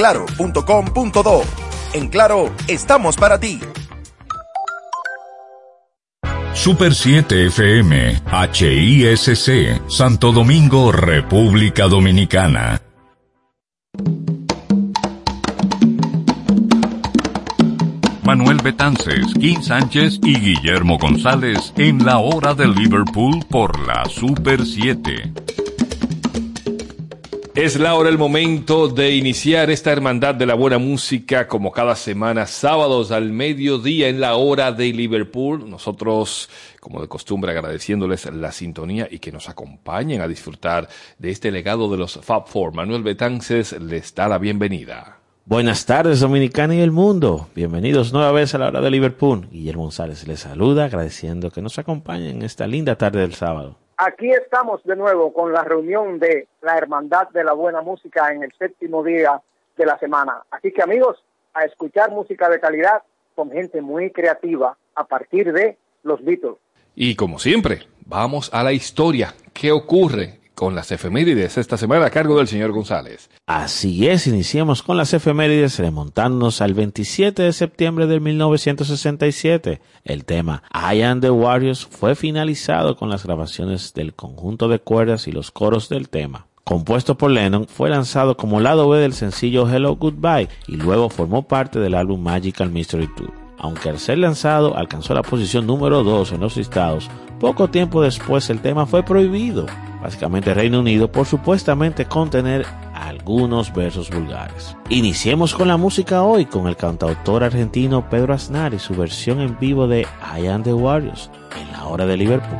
claro.com.do. En Claro, estamos para ti. Super 7 FM, HISC, Santo Domingo, República Dominicana. Manuel Betances, Kim Sánchez y Guillermo González en la hora de Liverpool por la Super 7. Es la hora, el momento de iniciar esta hermandad de la buena música como cada semana, sábados al mediodía en la hora de Liverpool. Nosotros, como de costumbre, agradeciéndoles la sintonía y que nos acompañen a disfrutar de este legado de los Fab Four. Manuel Betances les da la bienvenida. Buenas tardes, Dominicana y el mundo. Bienvenidos nueva vez a la hora de Liverpool. Guillermo González les saluda, agradeciendo que nos acompañen en esta linda tarde del sábado. Aquí estamos de nuevo con la reunión de la Hermandad de la Buena Música en el séptimo día de la semana. Así que amigos, a escuchar música de calidad con gente muy creativa a partir de los Beatles. Y como siempre, vamos a la historia. ¿Qué ocurre con las efemérides esta semana a cargo del señor González. Así es, iniciemos con las efemérides remontándonos al 27 de septiembre de 1967. El tema I Am the Warriors fue finalizado con las grabaciones del conjunto de cuerdas y los coros del tema. Compuesto por Lennon, fue lanzado como lado B del sencillo Hello Goodbye y luego formó parte del álbum Magical Mystery Tour aunque al ser lanzado alcanzó la posición número 2 en los listados, poco tiempo después el tema fue prohibido, básicamente Reino Unido, por supuestamente contener algunos versos vulgares. Iniciemos con la música hoy con el cantautor argentino Pedro Aznar y su versión en vivo de I Am the Warriors en la hora de Liverpool.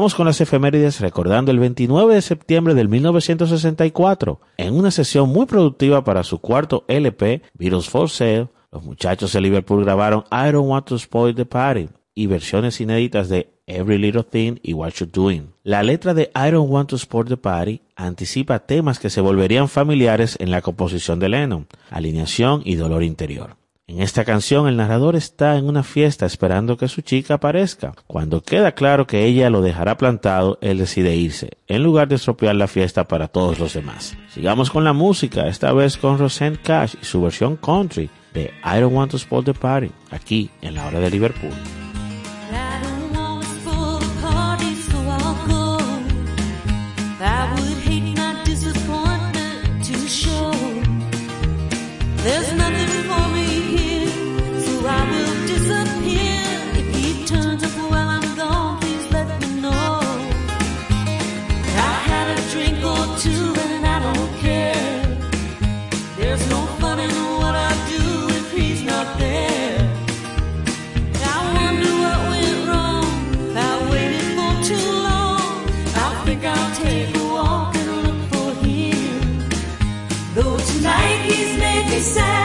Sigamos con las efemérides recordando el 29 de septiembre del 1964, en una sesión muy productiva para su cuarto LP, Beatles for Sale, los muchachos de Liverpool grabaron I Don't Want to Spoil the Party y versiones inéditas de Every Little Thing y What You're Doing. La letra de I Don't Want to Spoil the Party anticipa temas que se volverían familiares en la composición de Lennon, alineación y dolor interior. En esta canción el narrador está en una fiesta esperando que su chica aparezca. Cuando queda claro que ella lo dejará plantado, él decide irse, en lugar de estropear la fiesta para todos los demás. Sigamos con la música, esta vez con Roseanne Cash y su versión country de I Don't Want to Spoil the Party, aquí en la hora de Liverpool. said.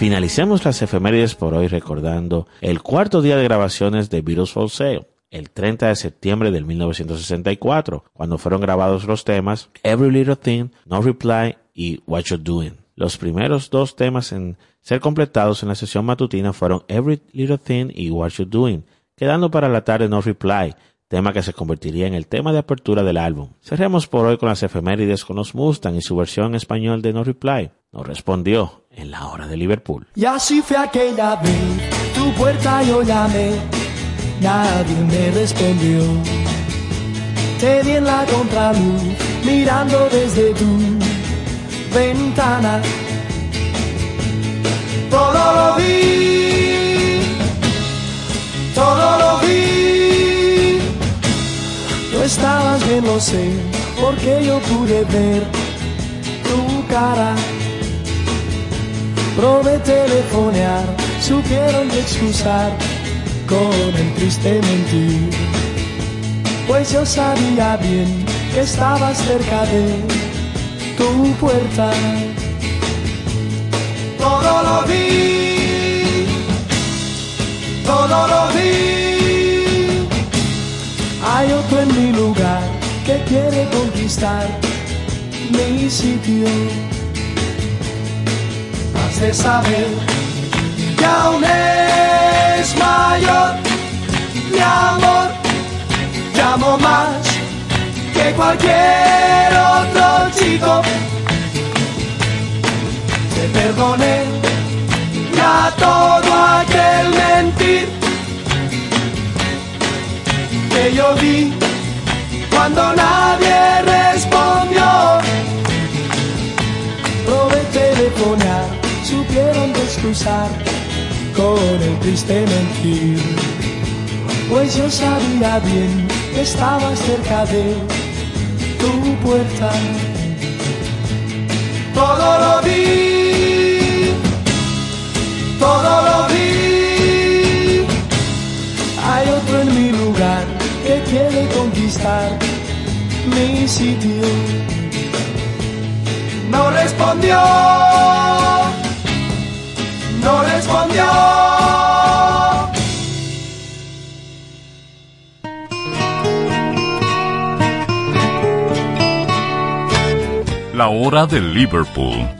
Finalicemos las efemérides por hoy recordando el cuarto día de grabaciones de Beatles for Sale, el 30 de septiembre del 1964, cuando fueron grabados los temas Every Little Thing, No Reply y What You're Doing. Los primeros dos temas en ser completados en la sesión matutina fueron Every Little Thing y What You're Doing, quedando para la tarde No Reply, tema que se convertiría en el tema de apertura del álbum. Cerremos por hoy con las efemérides con los Mustang y su versión en español de No Reply. Nos respondió en la hora de Liverpool. Y así fue aquella vez, tu puerta yo llamé, nadie me respondió. Te vi en la contraluz, mirando desde tu ventana. Todo lo vi, todo lo vi. Tú estabas bien, lo sé, porque yo pude ver tu cara. Probé telefonear, supieron de excusar con el triste mentir. Pues yo sabía bien que estabas cerca de tu puerta. Todo lo vi, todo lo vi. Hay otro en mi lugar que quiere conquistar mi sitio has de saber que aún es mayor mi amor. Llamo más que cualquier otro chico. Te perdoné ya todo aquel mentir que yo vi cuando nadie respondió. Cruzar con el triste mentir. Pues yo sabía bien que estabas cerca de tu puerta. Todo lo vi, todo lo vi. Hay otro en mi lugar que quiere conquistar mi sitio. No respondió, no. La hora de Liverpool.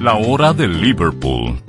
La hora de Liverpool.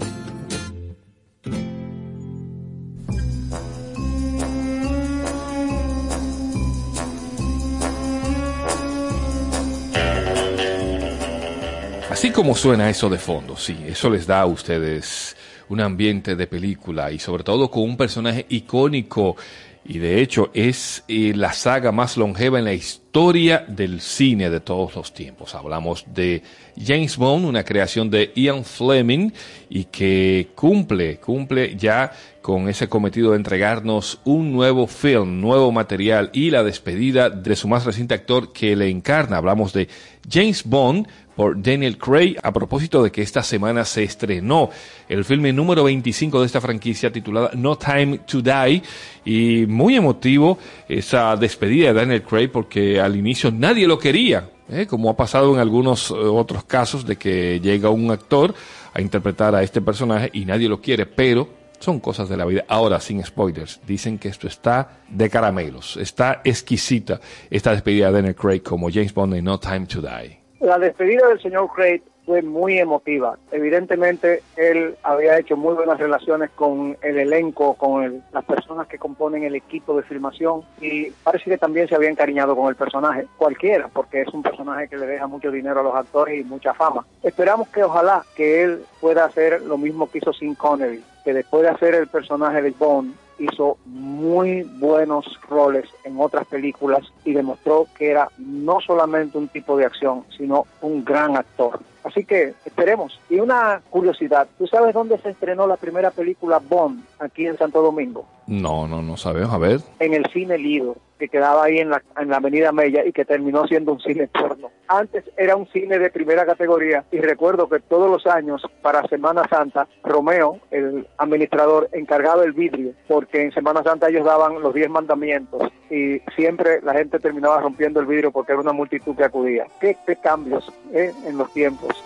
Así como suena eso de fondo, sí, eso les da a ustedes un ambiente de película y sobre todo con un personaje icónico y de hecho es eh, la saga más longeva en la historia del cine de todos los tiempos. Hablamos de James Bond, una creación de Ian Fleming y que cumple, cumple ya con ese cometido de entregarnos un nuevo film, nuevo material y la despedida de su más reciente actor que le encarna. Hablamos de James Bond Daniel Craig a propósito de que esta semana se estrenó el filme número 25 de esta franquicia titulada No Time to Die y muy emotivo esa despedida de Daniel Craig porque al inicio nadie lo quería, ¿eh? como ha pasado en algunos eh, otros casos de que llega un actor a interpretar a este personaje y nadie lo quiere, pero son cosas de la vida. Ahora, sin spoilers, dicen que esto está de caramelos, está exquisita esta despedida de Daniel Craig como James Bond en No Time to Die. La despedida del señor Craig fue muy emotiva. Evidentemente, él había hecho muy buenas relaciones con el elenco, con el- las personas que componen el equipo de filmación y parece que también se había encariñado con el personaje, cualquiera, porque es un personaje que le deja mucho dinero a los actores y mucha fama. Esperamos que ojalá que él pueda hacer lo mismo que hizo Sin Connery, que después de hacer el personaje de Bond, hizo muy buenos roles en otras películas y demostró que era no solamente un tipo de acción, sino un gran actor. Así que esperemos. Y una curiosidad, ¿tú sabes dónde se estrenó la primera película Bond aquí en Santo Domingo? No, no, no sabemos. A ver. En el cine Lido, que quedaba ahí en la, en la Avenida Mella y que terminó siendo un cine porno. Antes era un cine de primera categoría y recuerdo que todos los años para Semana Santa, Romeo, el administrador, encargaba el vidrio porque en Semana Santa ellos daban los 10 mandamientos y siempre la gente terminaba rompiendo el vidrio porque era una multitud que acudía. ¿Qué, qué cambios eh, en los tiempos?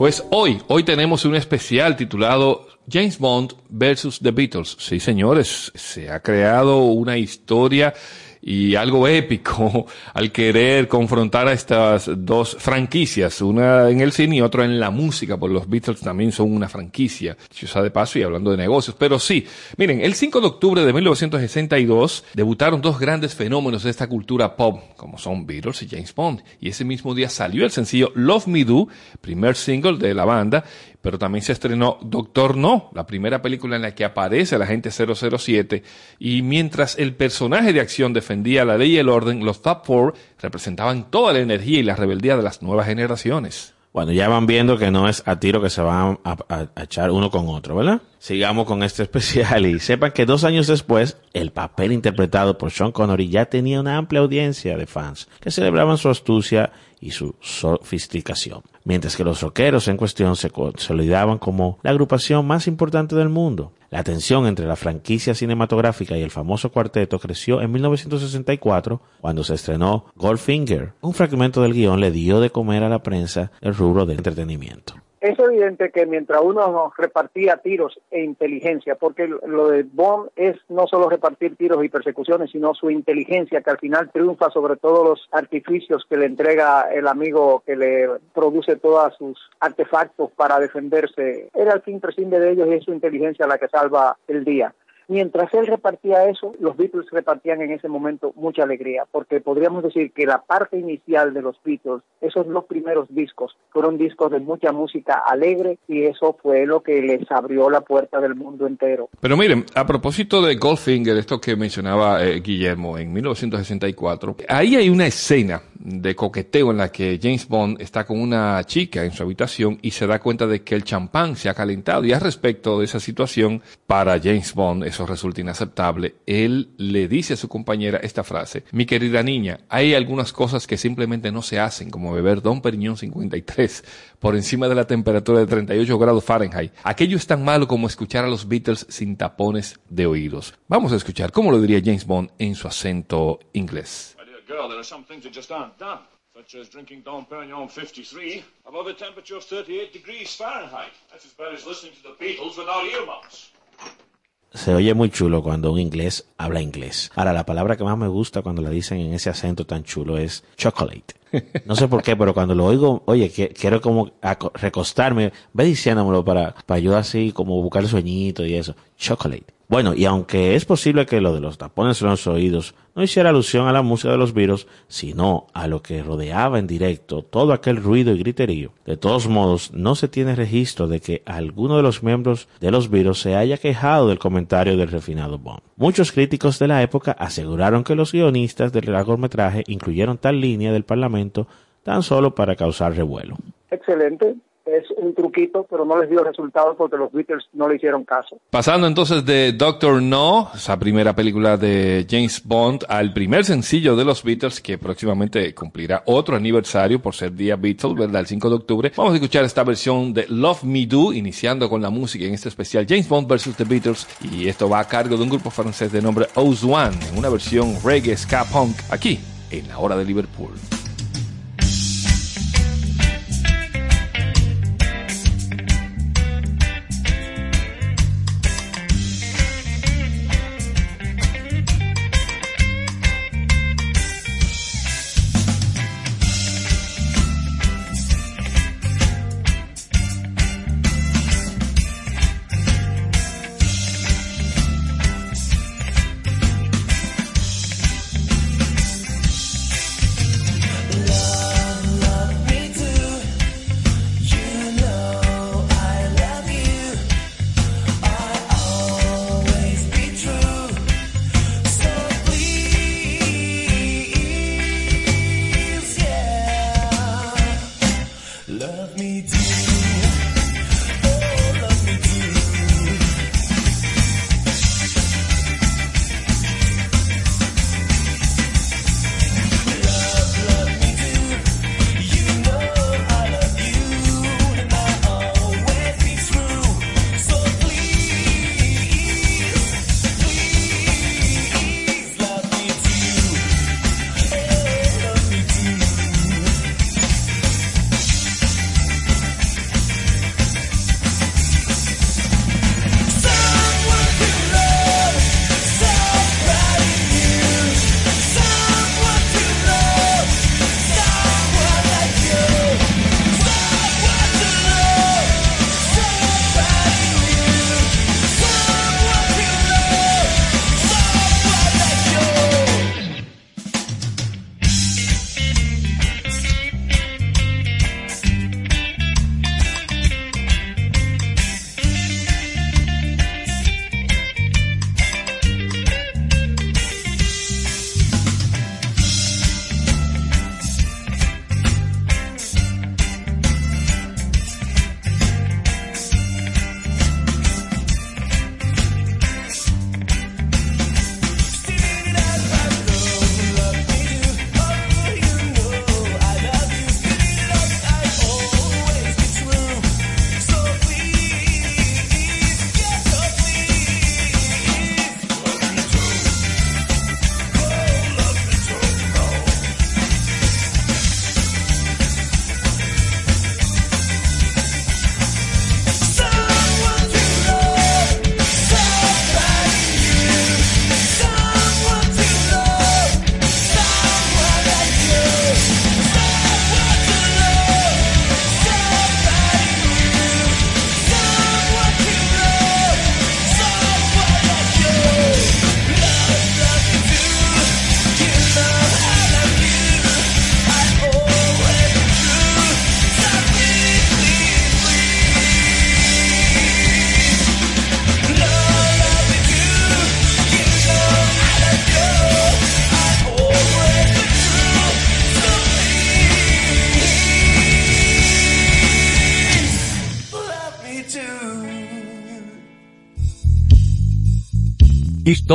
Pues hoy, hoy tenemos un especial titulado James Bond versus The Beatles. Sí, señores, se ha creado una historia y algo épico al querer confrontar a estas dos franquicias, una en el cine y otra en la música, porque los Beatles también son una franquicia, si usa de paso y hablando de negocios. Pero sí, miren, el 5 de octubre de 1962 debutaron dos grandes fenómenos de esta cultura pop, como son Beatles y James Bond, y ese mismo día salió el sencillo Love Me Do, primer single de la banda, pero también se estrenó Doctor No, la primera película en la que aparece el agente 007, y mientras el personaje de acción defendía la ley y el orden, los Top Four representaban toda la energía y la rebeldía de las nuevas generaciones. Bueno, ya van viendo que no es a tiro que se van a, a- a echar uno con otro, ¿verdad? Sigamos con este especial y sepan que dos años después, el papel interpretado por Sean Connery ya tenía una amplia audiencia de fans que celebraban su astucia y su sofisticación. Mientras que los rockeros en cuestión se consolidaban como la agrupación más importante del mundo. La tensión entre la franquicia cinematográfica y el famoso cuarteto creció en 1964 cuando se estrenó Goldfinger. Un fragmento del guion le dio de comer a la prensa el rubro del entretenimiento. Es evidente que mientras uno repartía tiros e inteligencia, porque lo de Bond es no solo repartir tiros y persecuciones, sino su inteligencia que al final triunfa sobre todos los artificios que le entrega el amigo que le produce todos sus artefactos para defenderse. Era el fin prescinde de ellos y es su inteligencia la que salva el día. Mientras él repartía eso, los Beatles repartían en ese momento mucha alegría, porque podríamos decir que la parte inicial de los Beatles, esos dos primeros discos, fueron discos de mucha música alegre y eso fue lo que les abrió la puerta del mundo entero. Pero miren, a propósito de Goldfinger, esto que mencionaba eh, Guillermo en 1964, ahí hay una escena de coqueteo en la que James Bond está con una chica en su habitación y se da cuenta de que el champán se ha calentado. Y al respecto de esa situación, para James Bond eso resulta inaceptable. Él le dice a su compañera esta frase, mi querida niña, hay algunas cosas que simplemente no se hacen, como beber Don Periñón 53 por encima de la temperatura de 38 grados Fahrenheit. Aquello es tan malo como escuchar a los Beatles sin tapones de oídos. Vamos a escuchar cómo lo diría James Bond en su acento inglés. Such as drinking Dom Perignon 53 above a temperature of 38 degrees Fahrenheit. That's as bad as listening to the Beatles without earmuffs. Se oye muy chulo cuando un inglés habla inglés. Ahora, la palabra que más me gusta cuando la dicen en ese acento tan chulo es chocolate. No sé por qué, pero cuando lo oigo, oye, quiero como recostarme, ve diciéndomelo para, para yo así como buscar el sueñito y eso. Chocolate. Bueno, y aunque es posible que lo de los tapones en los oídos no hiciera alusión a la música de los virus, sino a lo que rodeaba en directo todo aquel ruido y griterío. De todos modos, no se tiene registro de que alguno de los miembros de los virus se haya quejado del comentario del refinado Bond. Muchos críticos de la época aseguraron que los guionistas del largometraje incluyeron tal línea del Parlamento tan solo para causar revuelo. Excelente, es un truquito, pero no les dio resultados porque los Beatles no le hicieron caso. Pasando entonces de Doctor No, esa primera película de James Bond, al primer sencillo de los Beatles, que próximamente cumplirá otro aniversario por ser día Beatles, ¿verdad? El 5 de octubre. Vamos a escuchar esta versión de Love Me Do, iniciando con la música en este especial James Bond vs. The Beatles. Y esto va a cargo de un grupo francés de nombre Oz-One, en una versión reggae ska punk, aquí, en la hora de Liverpool.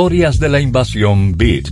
Historias de la invasión Beat.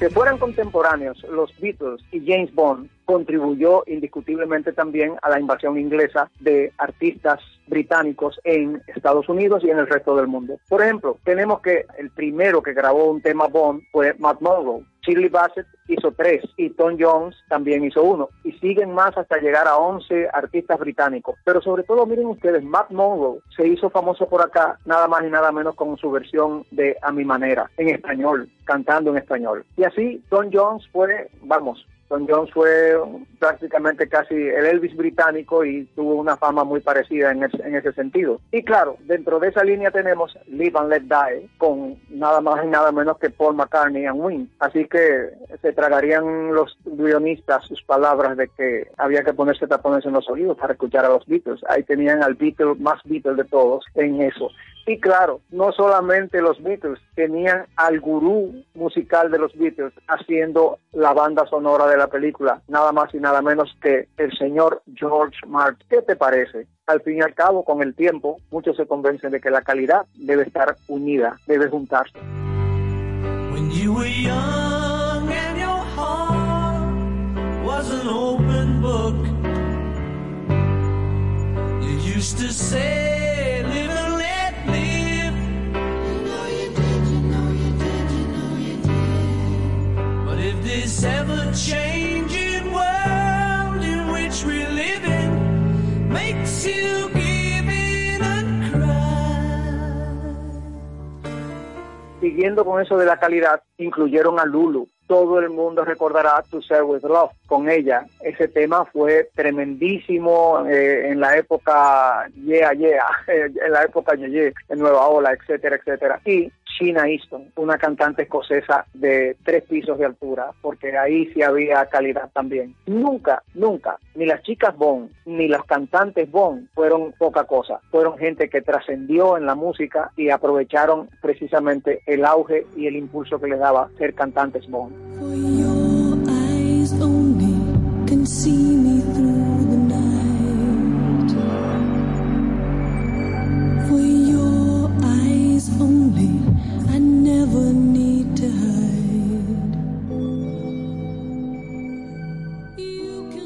que fueran contemporáneos los Beatles y James Bond contribuyó indiscutiblemente también a la invasión inglesa de artistas británicos en Estados Unidos y en el resto del mundo. Por ejemplo, tenemos que el primero que grabó un tema Bond fue Matt Monroe. Shirley Bassett hizo tres y Tom Jones también hizo uno. Y siguen más hasta llegar a 11 artistas británicos. Pero sobre todo, miren ustedes, Matt Monroe se hizo famoso por acá nada más y nada menos con su versión de A mi manera, en español, cantando en español. Y así Tom Jones fue, vamos, Tom Jones fue prácticamente casi el Elvis británico y tuvo una fama muy parecida en ese, en ese sentido. Y claro, dentro de esa línea tenemos Live and Let Die con nada más y nada menos que Paul McCartney and Win. Así que se tragarían los guionistas sus palabras de que había que ponerse tapones en los oídos para escuchar a los Beatles. Ahí tenían al Beatle más Beatle de todos en eso. Y claro, no solamente los Beatles, tenían al gurú musical de los Beatles haciendo la banda sonora de la película, nada más y nada menos que el señor George Martin. ¿Qué te parece? Al fin y al cabo, con el tiempo, muchos se convencen de que la calidad debe estar unida, debe juntarse. When you were young and your heart was an open book, you used this ever changing world in which we live in makes you give in and cry. Siguiendo con eso de la calidad, incluyeron a Lulu. Todo el mundo recordará To Say With Love con ella. Ese tema fue tremendísimo eh, en la época Yeah Yeah, en la época Yeah Yeah, en Nueva Ola, etcétera, etcétera. Y Sheena Easton, una cantante escocesa de tres pisos de altura, porque ahí sí había calidad también. Nunca, nunca, ni las chicas Bond, ni los cantantes Bond fueron poca cosa. Fueron gente que trascendió en la música y aprovecharon precisamente el auge y el impulso que les daba ser cantantes Bond.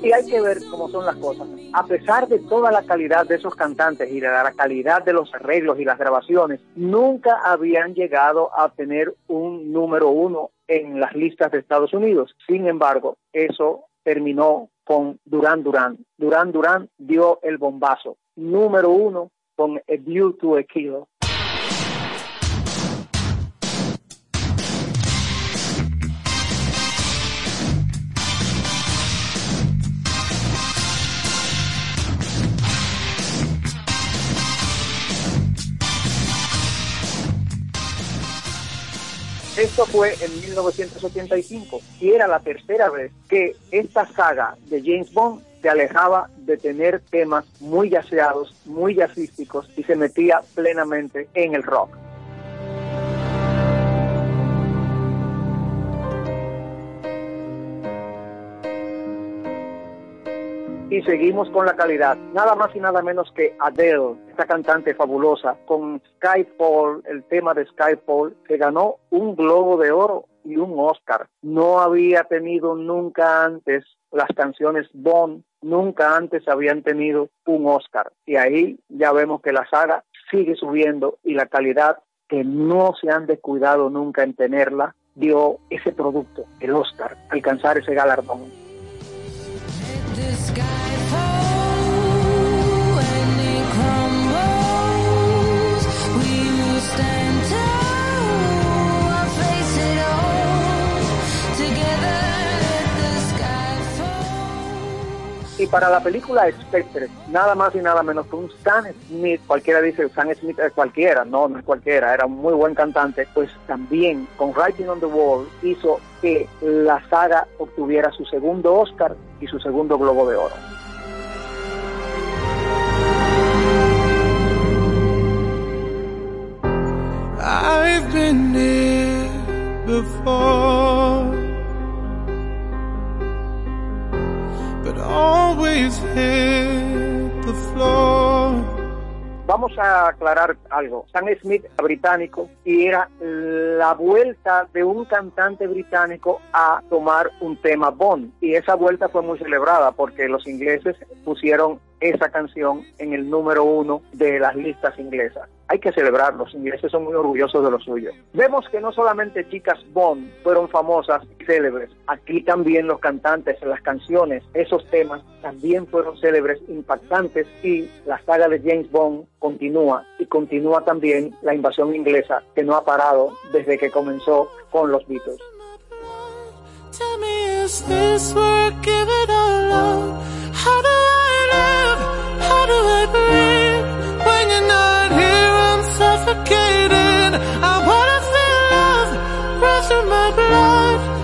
Y hay que ver cómo son las cosas. A pesar de toda la calidad de esos cantantes y de la calidad de los arreglos y las grabaciones, nunca habían llegado a tener un número uno en las listas de Estados Unidos. Sin embargo, eso terminó con Duran Duran. Duran Duran dio el bombazo. Número uno con A View to a Kill. Esto fue en 1985 y era la tercera vez que esta saga de James Bond se alejaba de tener temas muy yaceados, muy jazzísticos y se metía plenamente en el rock. Y seguimos con la calidad. Nada más y nada menos que Adele, esta cantante fabulosa, con Skyfall, el tema de Skyfall, que ganó un Globo de Oro y un Oscar. No había tenido nunca antes las canciones Bond, nunca antes habían tenido un Oscar. Y ahí ya vemos que la saga sigue subiendo y la calidad que no se han descuidado nunca en tenerla, dio ese producto, el Oscar, alcanzar ese galardón. Sky Y para la película Spectre, nada más y nada menos que un Stan Smith, cualquiera dice Stan Smith es cualquiera, no, no es cualquiera, era un muy buen cantante, pues también con Writing on the Wall hizo que la saga obtuviera su segundo Oscar y su segundo Globo de Oro. Always hit the floor. Vamos a aclarar algo. Sam Smith británico y era la vuelta de un cantante británico a tomar un tema Bond. Y esa vuelta fue muy celebrada porque los ingleses pusieron esa canción en el número uno de las listas inglesas. Hay que celebrar, los ingleses son muy orgullosos de lo suyo. Vemos que no solamente chicas Bond fueron famosas y célebres, aquí también los cantantes, las canciones, esos temas también fueron célebres, impactantes y la saga de James Bond continúa y continúa también la invasión inglesa que no ha parado desde que comenzó con los Beatles. How do I breathe? When you're not here, I'm suffocating. I wanna feel love run through my blood.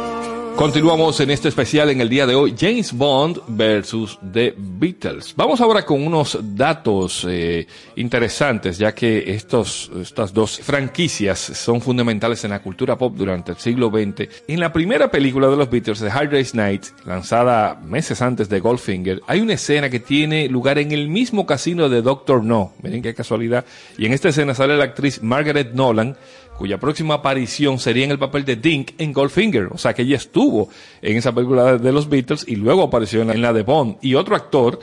Continuamos en este especial en el día de hoy, James Bond versus The Beatles. Vamos ahora con unos datos eh, interesantes, ya que estos, estas dos franquicias son fundamentales en la cultura pop durante el siglo XX. En la primera película de los Beatles, The Hard Day's Night, lanzada meses antes de Goldfinger, hay una escena que tiene lugar en el mismo casino de Doctor No. Miren qué casualidad. Y en esta escena sale la actriz Margaret Nolan, cuya próxima aparición sería en el papel de Dink en Goldfinger. O sea que ella estuvo en esa película de los Beatles y luego apareció en la, en de Bond. Y otro actor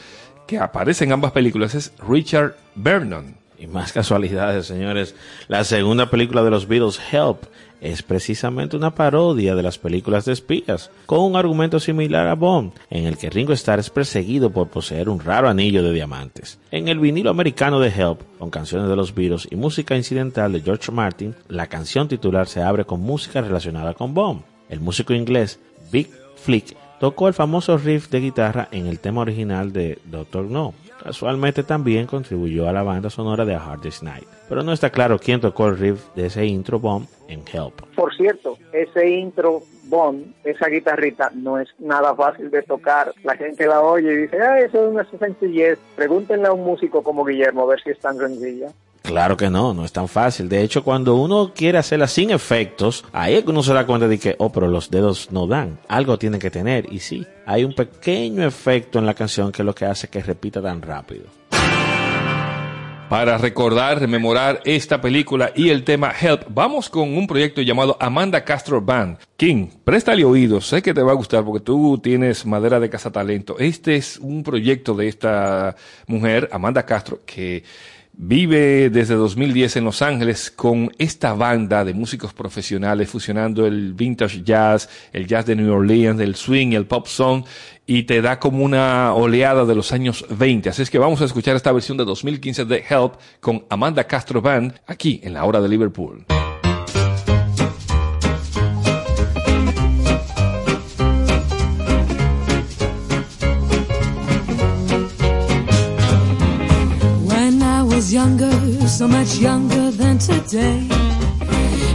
que aparece en ambas películas es Richard Vernon. Y más casualidades, señores. La segunda película de los Beatles, Help, es precisamente una parodia de las películas de espías, con un argumento similar a Bond, en el que Ringo Starr es perseguido por poseer un raro anillo de diamantes. En el vinilo americano de Help, con canciones de los Beatles y música incidental de George Martin, la canción titular se abre con música relacionada con Bond. El músico inglés Big Flick tocó el famoso riff de guitarra en el tema original de Doctor No. Casualmente también contribuyó a la banda sonora de A Hard Night. Pero no está claro quién tocó el riff de ese intro bomb en Help. Por cierto, ese intro Bond, esa guitarrita, no es nada fácil de tocar. La gente la oye y dice, ah, eso es una sencillez. Pregúntenle a un músico como Guillermo a ver si es tan sencilla. Claro que no, no es tan fácil. De hecho, cuando uno quiere hacerla sin efectos, ahí es que uno se da cuenta de que, oh, pero los dedos no dan. Algo tiene que tener. Y sí, hay un pequeño efecto en la canción que es lo que hace que repita tan rápido. Para recordar, rememorar esta película y el tema Help, vamos con un proyecto llamado Amanda Castro Band. King, préstale oídos, sé que te va a gustar porque tú tienes madera de cazatalento. Este es un proyecto de esta mujer, Amanda Castro, que vive desde 2010 en Los Ángeles con esta banda de músicos profesionales fusionando el vintage jazz, el jazz de New Orleans, el swing, el pop song y te da como una oleada de los años 20. Así es que vamos a escuchar esta versión de 2015 de Help con Amanda Castro Band aquí en la hora de Liverpool. Younger, so much younger than today,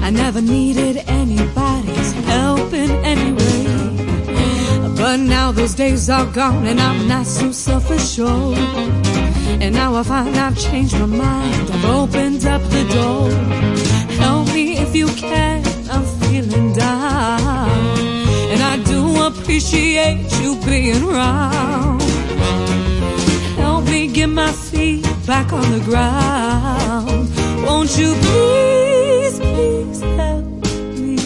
I never needed anybody's help in any way. But now those days are gone and I'm not so self-assured. And now I find I've changed my mind, I've opened up the door. Help me if you can, I'm feeling down. And I do appreciate you being around. Help me get my feet back on the ground. Won't you please, please help me?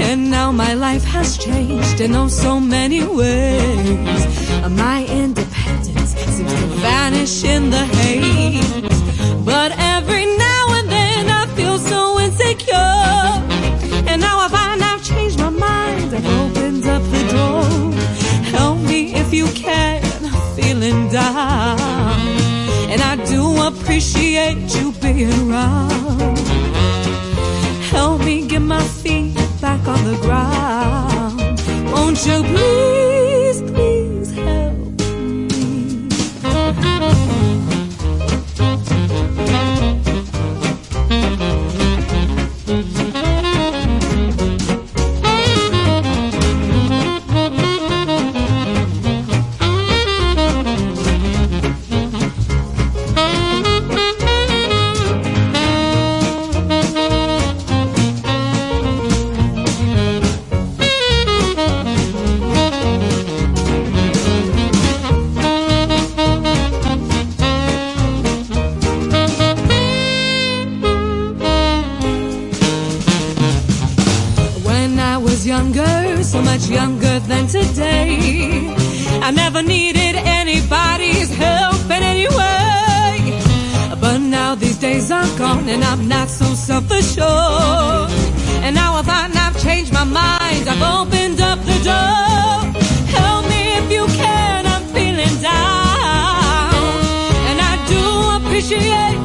And now my life has changed in oh so many ways. My independence seems to vanish in the haze. But every now and then I feel so insecure. And now I find I've changed my mind. I've opened up the door. Help me if you can. Feeling down. And I do appreciate you being around. Help me get my feet back on the ground. Won't you please, and I'm not so self-assured. And now I find I've changed my mind, I've opened up the door. Help me if you can, I'm feeling down. And I do appreciate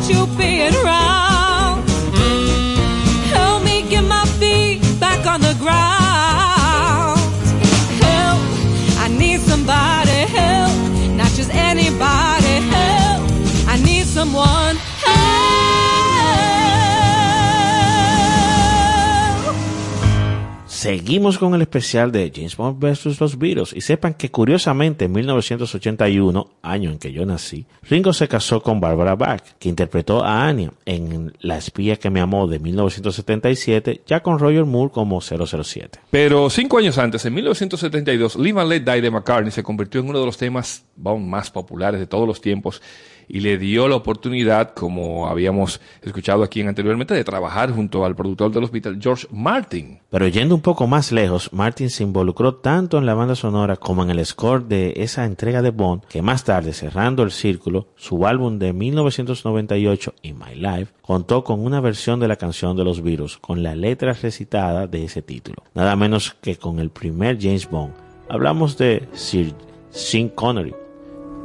Seguimos con el especial de James Bond vs. los Beatles y sepan que curiosamente en 1981, año en que yo nací, Ringo se casó con Barbara Bach, que interpretó a Anya en La espía que me amó de 1977, ya con Roger Moore como 007. Pero cinco años antes, en 1972, Live and Let Die de McCartney se convirtió en uno de los temas Bond más populares de todos los tiempos y le dio la oportunidad, como habíamos escuchado aquí anteriormente, de trabajar junto al productor de los Beatles, George Martin. Pero yendo un poco más lejos, Martin se involucró tanto en la banda sonora como en el score de esa entrega de Bond, que más tarde, cerrando el círculo, su álbum de 1998, In My Life, contó con una versión de la canción de los Beatles, con la letra recitada de ese título. Nada menos que con el primer James Bond. Hablamos de Sir Sean Connery,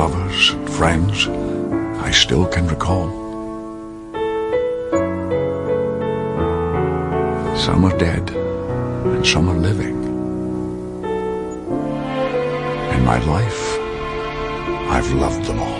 Lovers and friends, I still can recall. Some are dead and some are living. In my life, I've loved them all.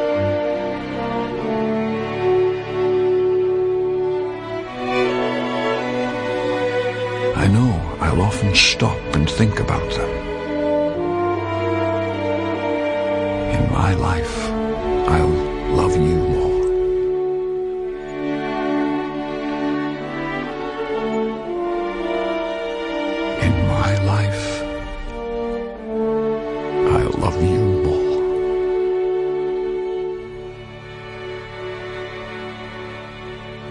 Often stop and think about them. In my life, I'll love you more. In my life, I'll love you more.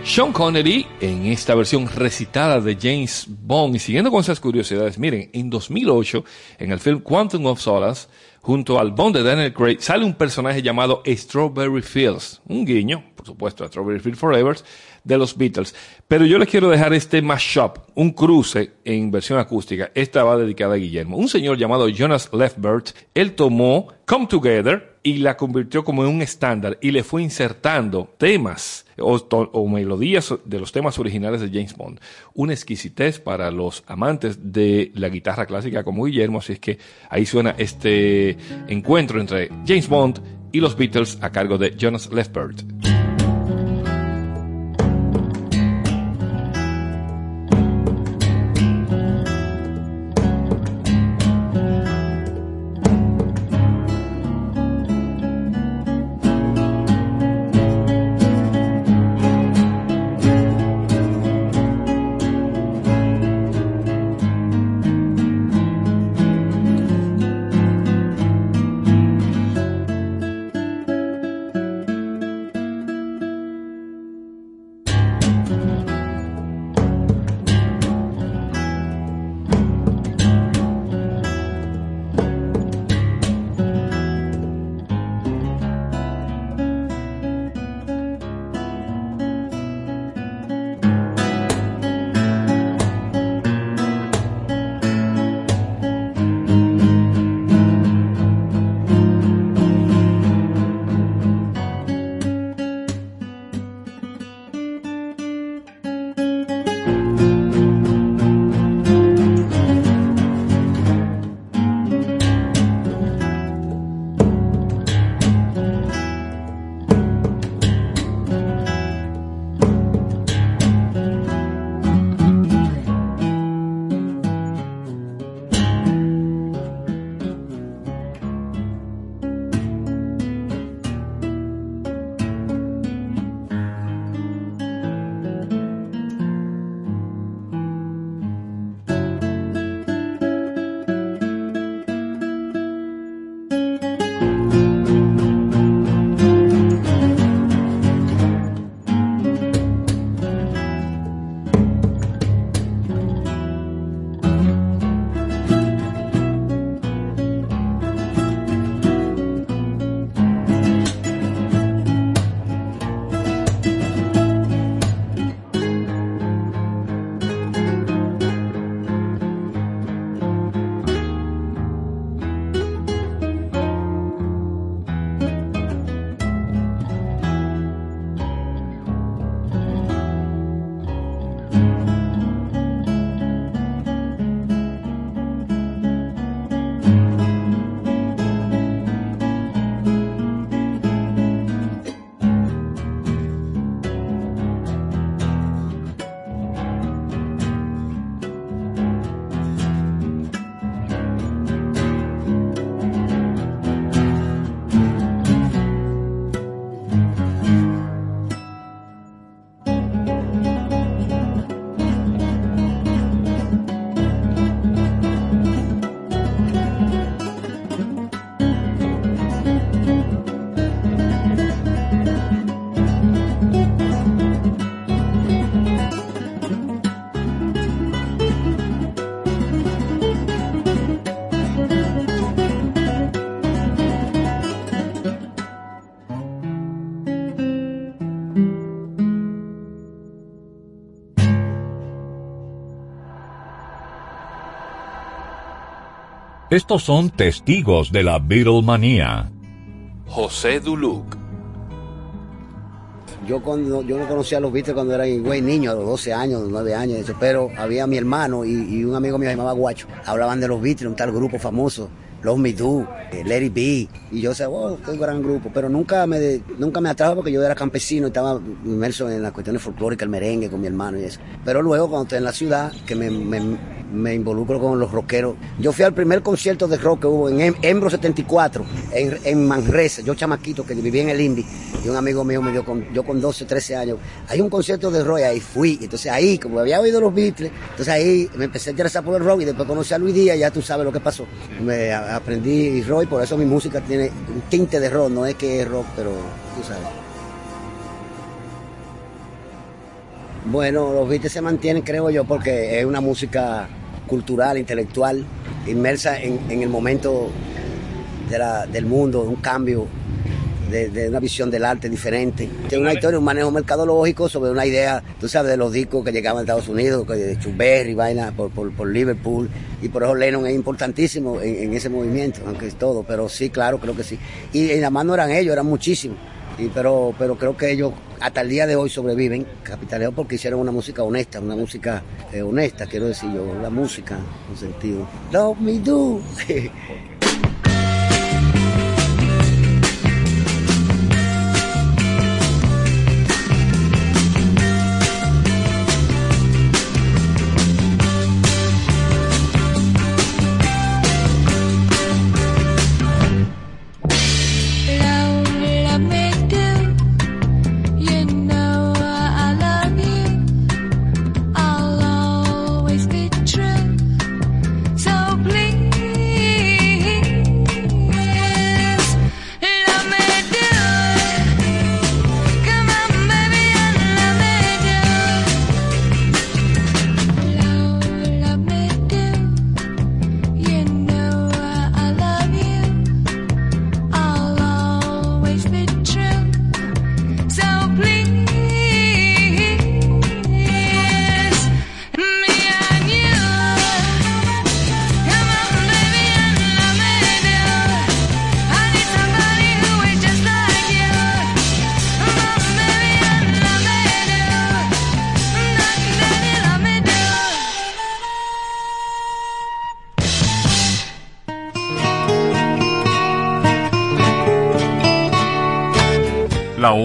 Sean Connery en esta versión recitada de James Bond y siguiendo con esas curiosidades, miren, en 2008 en el film Quantum of Solace junto al Bond de Daniel Craig sale un personaje llamado Strawberry Fields, un guiño, por supuesto, a Strawberry Fields Forever de los Beatles. Pero yo les quiero dejar este mashup, un cruce en versión acústica. Esta va dedicada a Guillermo. Un señor llamado Jonas Lefbert, él tomó Come Together y la convirtió como en un estándar y le fue insertando temas o, melodías de los temas originales de James Bond. Una exquisitez para los amantes de la guitarra clásica como Guillermo, así es que ahí suena este encuentro entre James Bond y los Beatles a cargo de Jonas Lefbert. Estos son testigos de la Beatlemanía. José Duluc. Yo cuando yo no conocía a los Beatles cuando era güey niño, a los 12 años, 9 años, eso, pero había mi hermano y, y un amigo mío se llamaba Guacho. Hablaban de los Beatles, un tal grupo famoso, Los Me Do, eh, It Be. Y yo sé, wow, qué gran grupo. Pero nunca me, nunca me atrajo porque yo era campesino y estaba inmerso en las cuestiones folclóricas, el merengue con mi hermano y eso. Pero luego cuando estoy en la ciudad, que me, me, me involucro con los rockeros. Yo fui al primer concierto de rock que hubo en Em- Embro 74, en, en Manresa, yo chamaquito que vivía en el Indy, y un amigo mío me dio con, yo con 12, 13 años, hay un concierto de rock ahí fui, entonces ahí, como había oído los Beatles, entonces ahí me empecé a interesar por el rock y después conocí a Luis Díaz, ya tú sabes lo que pasó. Me aprendí rock y por eso mi música tiene un tinte de rock, no es que es rock, pero tú sabes. Bueno, los Beatles se mantienen, creo yo, porque es una música cultural, intelectual, inmersa en, en el momento de la- del mundo, un cambio de, de una visión del arte diferente. Tiene una historia, un manejo mercadológico sobre una idea, tú sabes, de los discos que llegaban a Estados Unidos, que de Chuck Berry, vaina, por, por, por Liverpool, y por eso Lennon es importantísimo en, en ese movimiento, aunque es todo, pero sí, claro, creo que sí. Y, y nada más no eran ellos, eran muchísimos. Y, pero, pero creo que ellos hasta el día de hoy sobreviven, capitaleados porque hicieron una música honesta, una música eh, honesta, quiero decir yo, la música en sentido. Love me do.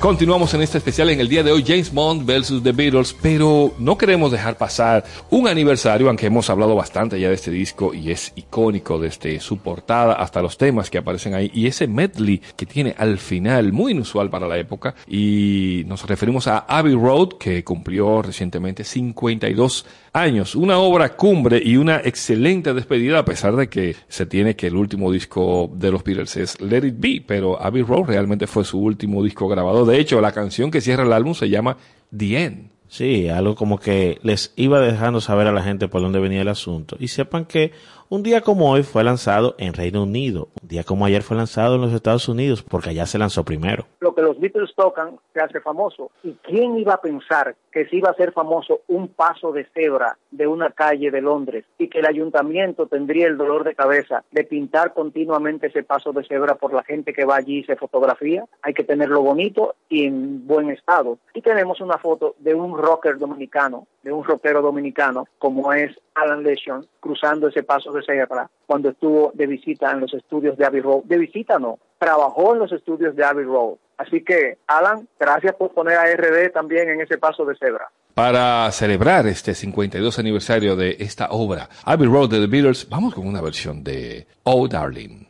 Continuamos en este especial en el día de hoy, James Bond versus The Beatles, pero no queremos dejar pasar un aniversario, aunque hemos hablado bastante ya de este disco y es icónico desde su portada hasta los temas que aparecen ahí y ese medley que tiene al final, muy inusual para la época, y nos referimos a Abbey Road, que cumplió recientemente 52 años. Una obra cumbre y una excelente despedida, a pesar de que se tiene que el último disco de los Beatles es Let It Be, pero Abbey Road realmente fue su último disco grabado. De hecho, la canción que cierra el álbum se llama The End. Sí, algo como que les iba dejando saber a la gente por dónde venía el asunto. Y sepan que un día como hoy fue lanzado en Reino Unido. Un día como ayer fue lanzado en los Estados Unidos porque allá se lanzó primero. Lo que los Beatles tocan se hace famoso. ¿Y quién iba a pensar que se iba a hacer famoso un paso de cebra de una calle de Londres y que el ayuntamiento tendría el dolor de cabeza de pintar continuamente ese paso de cebra por la gente que va allí y se fotografía? Hay que tenerlo bonito y en buen estado. Y tenemos una foto de un rocker dominicano, de un rockero dominicano, como es Alan Leshon, cruzando ese paso de cebra cuando estuvo de visita en los estudios de Abbey Road. De visita no, trabajó en los estudios de Abbey Road. Así que, Alan, gracias por poner a RD también en ese paso de cebra. Para celebrar este 52 aniversario de esta obra, Abbey Road de The Beatles, vamos con una versión de Oh Darling.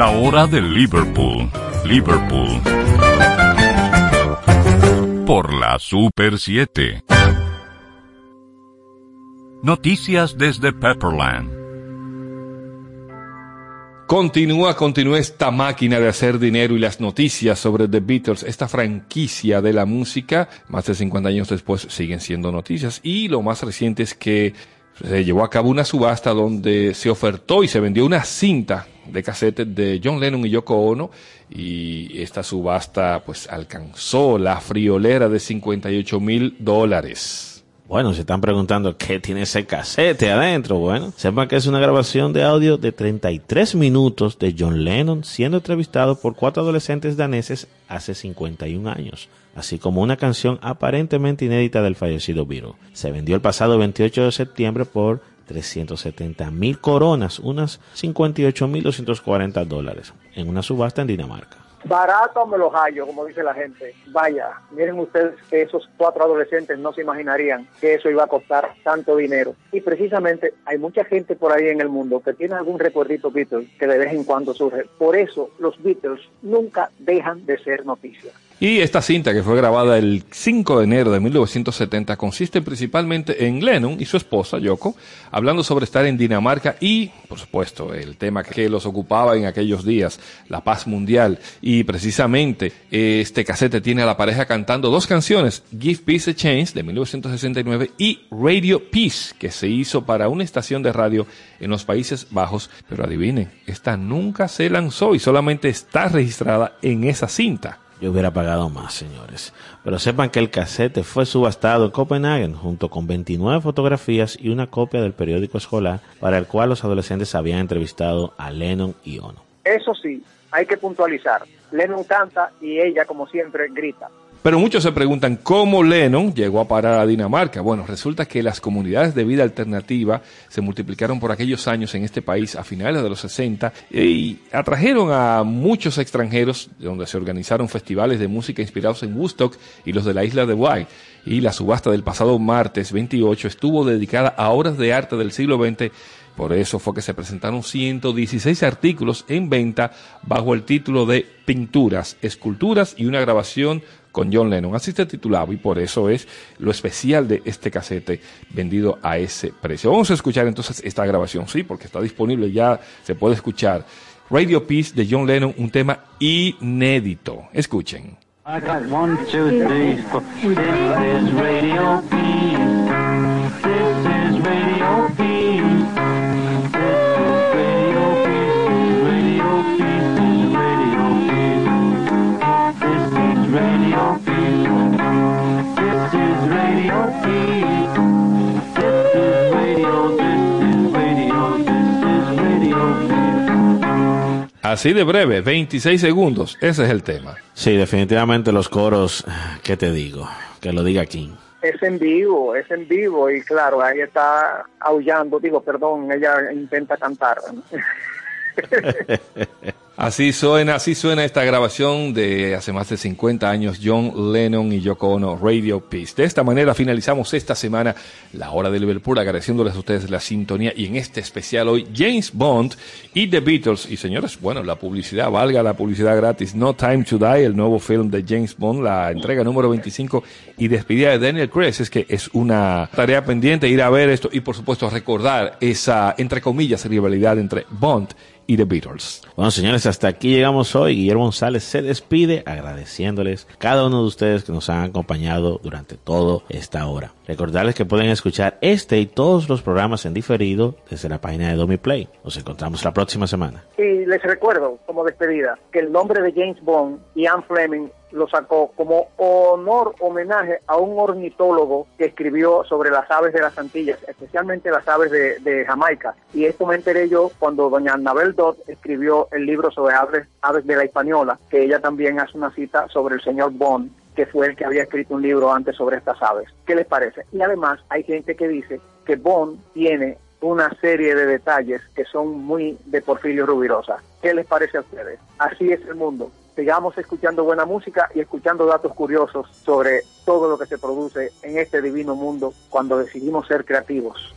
La hora de Liverpool. Liverpool. Por la Super 7. Noticias desde Pepperland. Continúa, continúa esta máquina de hacer dinero y las noticias sobre The Beatles, esta franquicia de la música, más de 50 años después siguen siendo noticias. Y lo más reciente es que se llevó a cabo una subasta donde se ofertó y se vendió una cinta de cassette de John Lennon y Yoko Ono y esta subasta pues alcanzó la friolera de 58 mil dólares. Bueno, se están preguntando qué tiene ese casete adentro. Bueno, sepan que es una grabación de audio de 33 minutos de John Lennon siendo entrevistado por cuatro adolescentes daneses hace 51 años, así como una canción aparentemente inédita del fallecido Beatle. Se vendió el pasado 28 de septiembre por 370 mil coronas, unas 58 mil 240 dólares, en una subasta en Dinamarca. Barato me los hallo, como dice la gente. Vaya, miren ustedes que esos cuatro adolescentes no se imaginarían que eso iba a costar tanto dinero. Y precisamente hay mucha gente por ahí en el mundo que tiene algún recuerdito Beatles que de vez en cuando surge. Por eso los Beatles nunca dejan de ser noticia. Y esta cinta, que fue grabada el 5 de enero de 1970, consiste principalmente en Lennon y su esposa, Yoko, hablando sobre estar en Dinamarca y, por supuesto, el tema que los ocupaba en aquellos días, la paz mundial. Y precisamente este casete tiene a la pareja cantando dos canciones, Give Peace a Chance de 1969 y Radio Peace, que se hizo para una estación de radio en los Países Bajos. Pero adivinen, esta nunca se lanzó y solamente está registrada en esa cinta. Yo hubiera pagado más, señores. Pero sepan que el casete fue subastado en Copenhagen junto con 29 fotografías y una copia del periódico escolar para el cual los adolescentes habían entrevistado a Lennon y Ono. Eso sí, hay que puntualizar. Lennon canta y ella, como siempre, grita. Pero muchos se preguntan cómo Lennon llegó a parar a Dinamarca. Bueno, resulta que las comunidades de vida alternativa se multiplicaron por aquellos años en este país a finales de los 60 y atrajeron a muchos extranjeros donde se organizaron festivales de música inspirados en Woodstock y los de la isla de White. Y la subasta del pasado martes 28 estuvo dedicada a obras de arte del siglo XX por eso fue que se presentaron 116 artículos en venta bajo el título de Pinturas, Esculturas y una grabación con John Lennon. Así se titulaba y por eso es lo especial de este casete vendido a ese precio. Vamos a escuchar entonces esta grabación, sí, porque está disponible, ya se puede escuchar. Radio Peace de John Lennon, un tema inédito. Escuchen. Así de breve, 26 segundos. Ese es el tema. Sí, definitivamente los coros, ¿qué te digo? Que lo diga King. Es en vivo, es en vivo y claro, ahí está aullando, digo, perdón, ella intenta cantar. Así suena, así suena esta grabación de hace más de 50 años, John Lennon y Yoko Ono, Radio Peace. De esta manera finalizamos esta semana la hora de Liverpool, agradeciéndoles a ustedes la sintonía y en este especial hoy James Bond y The Beatles. Y señores, bueno, la publicidad, valga la publicidad gratis, No Time to Die, el nuevo film de James Bond, la entrega número 25 y despedida de Daniel Craig. Es que es una tarea pendiente ir a ver esto y por supuesto recordar esa, entre comillas, rivalidad entre Bond y The Beatles. Bueno, señores, hasta aquí llegamos hoy. Guillermo González se despide agradeciéndoles cada uno de ustedes que nos han acompañado durante toda esta hora. Recordarles que pueden escuchar este y todos los programas en diferido desde la página de Domi Play. Nos encontramos la próxima semana. Y les recuerdo, como despedida, que el nombre de James Bond, Ian Fleming, lo sacó como honor, homenaje a un ornitólogo que escribió sobre las aves de las Antillas, especialmente las aves de, Jamaica. Y esto me enteré yo cuando doña Annabel Dodd escribió el libro sobre aves, aves de la Hispaniola, que ella también hace una cita sobre el señor Bond, que fue el que había escrito un libro antes sobre estas aves. ¿Qué les parece? Y además hay gente que dice que Bond tiene una serie de detalles que son muy de Porfirio Rubirosa. ¿Qué les parece a ustedes? Así es el mundo. Sigamos escuchando buena música y escuchando datos curiosos sobre todo lo que se produce en este divino mundo cuando decidimos ser creativos.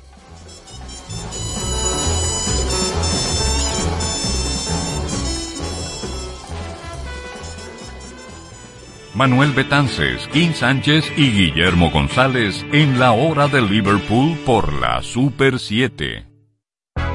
Manuel Betances, Kim Sánchez y Guillermo González en la hora de Liverpool por la Super 7.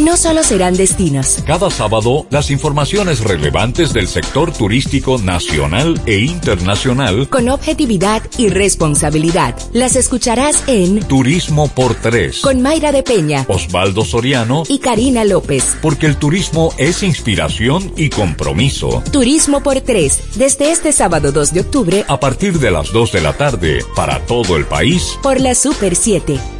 No solo serán destinos. Cada sábado, las informaciones relevantes del sector turístico nacional e internacional Con objetividad y responsabilidad. Las escucharás en Turismo por Tres. Con Mayra de Peña Osvaldo Soriano, y Karina López. porque el turismo es inspiración y compromiso. Turismo por tres. Desde este sábado 2 de octubre A partir de las 2 de la tarde, para todo el país, por la Super 7.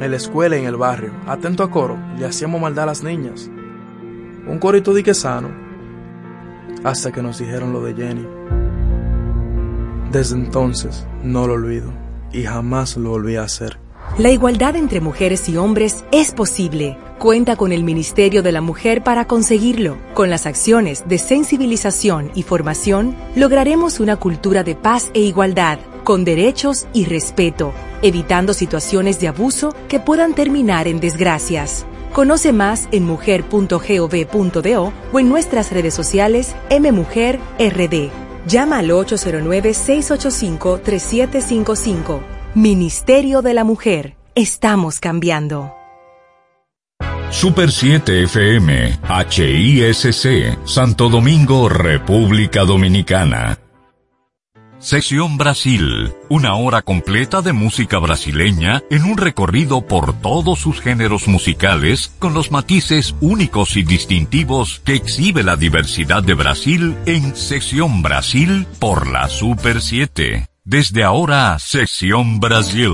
En la escuela y en el barrio, atento a coro, le hacíamos maldad a las niñas. Un corito dique sano, hasta que nos dijeron lo de Jenny. Desde entonces no lo olvido y jamás lo volví a hacer. La igualdad entre mujeres y hombres es posible. Cuenta con el Ministerio de la Mujer para conseguirlo. Con las acciones de sensibilización y formación, lograremos una cultura de paz e igualdad, con derechos y respeto, evitando situaciones de abuso que puedan terminar en desgracias. Conoce más en mujer.gov.do o en nuestras redes sociales MMujerRD. Llama al 809-685-3755. Ministerio de la Mujer. Estamos cambiando. Super 7 FM, HISC, Santo Domingo, República Dominicana. Sección Brasil, una hora completa de música brasileña en un recorrido por todos sus géneros musicales con los matices únicos y distintivos que exhibe la diversidad de Brasil en Sección Brasil por la Super 7. Desde ahora, Sección Brasil.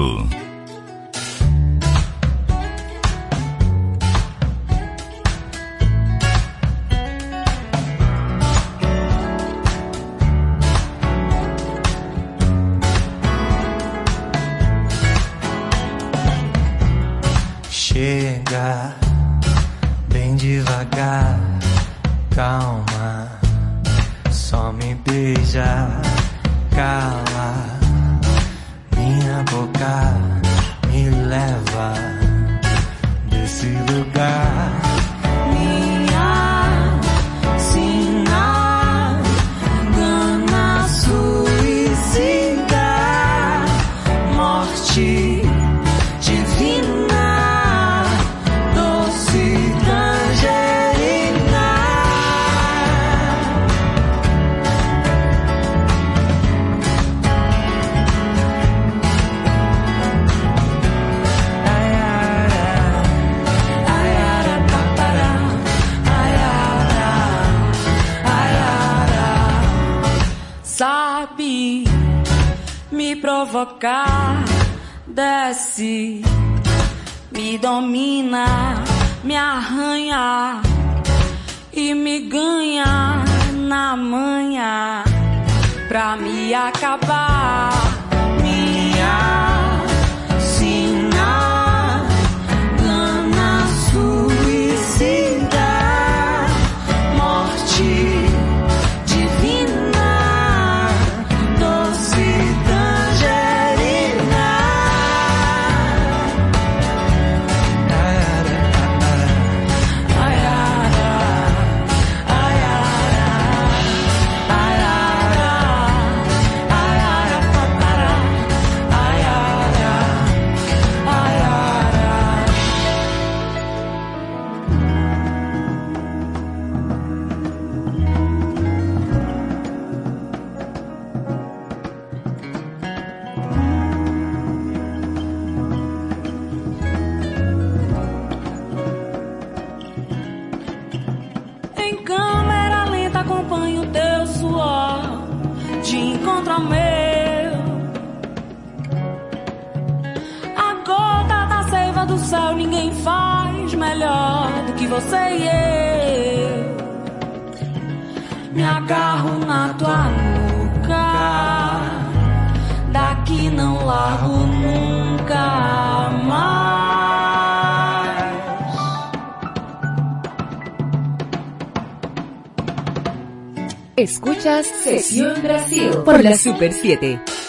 Chega bem devagar, calma, só me beija, cala céu ninguém faz melhor do que você e eu. Me agarro na tua nuca, daqui não largo nunca mais. Escuchas Sesión Brasil por la Super 7.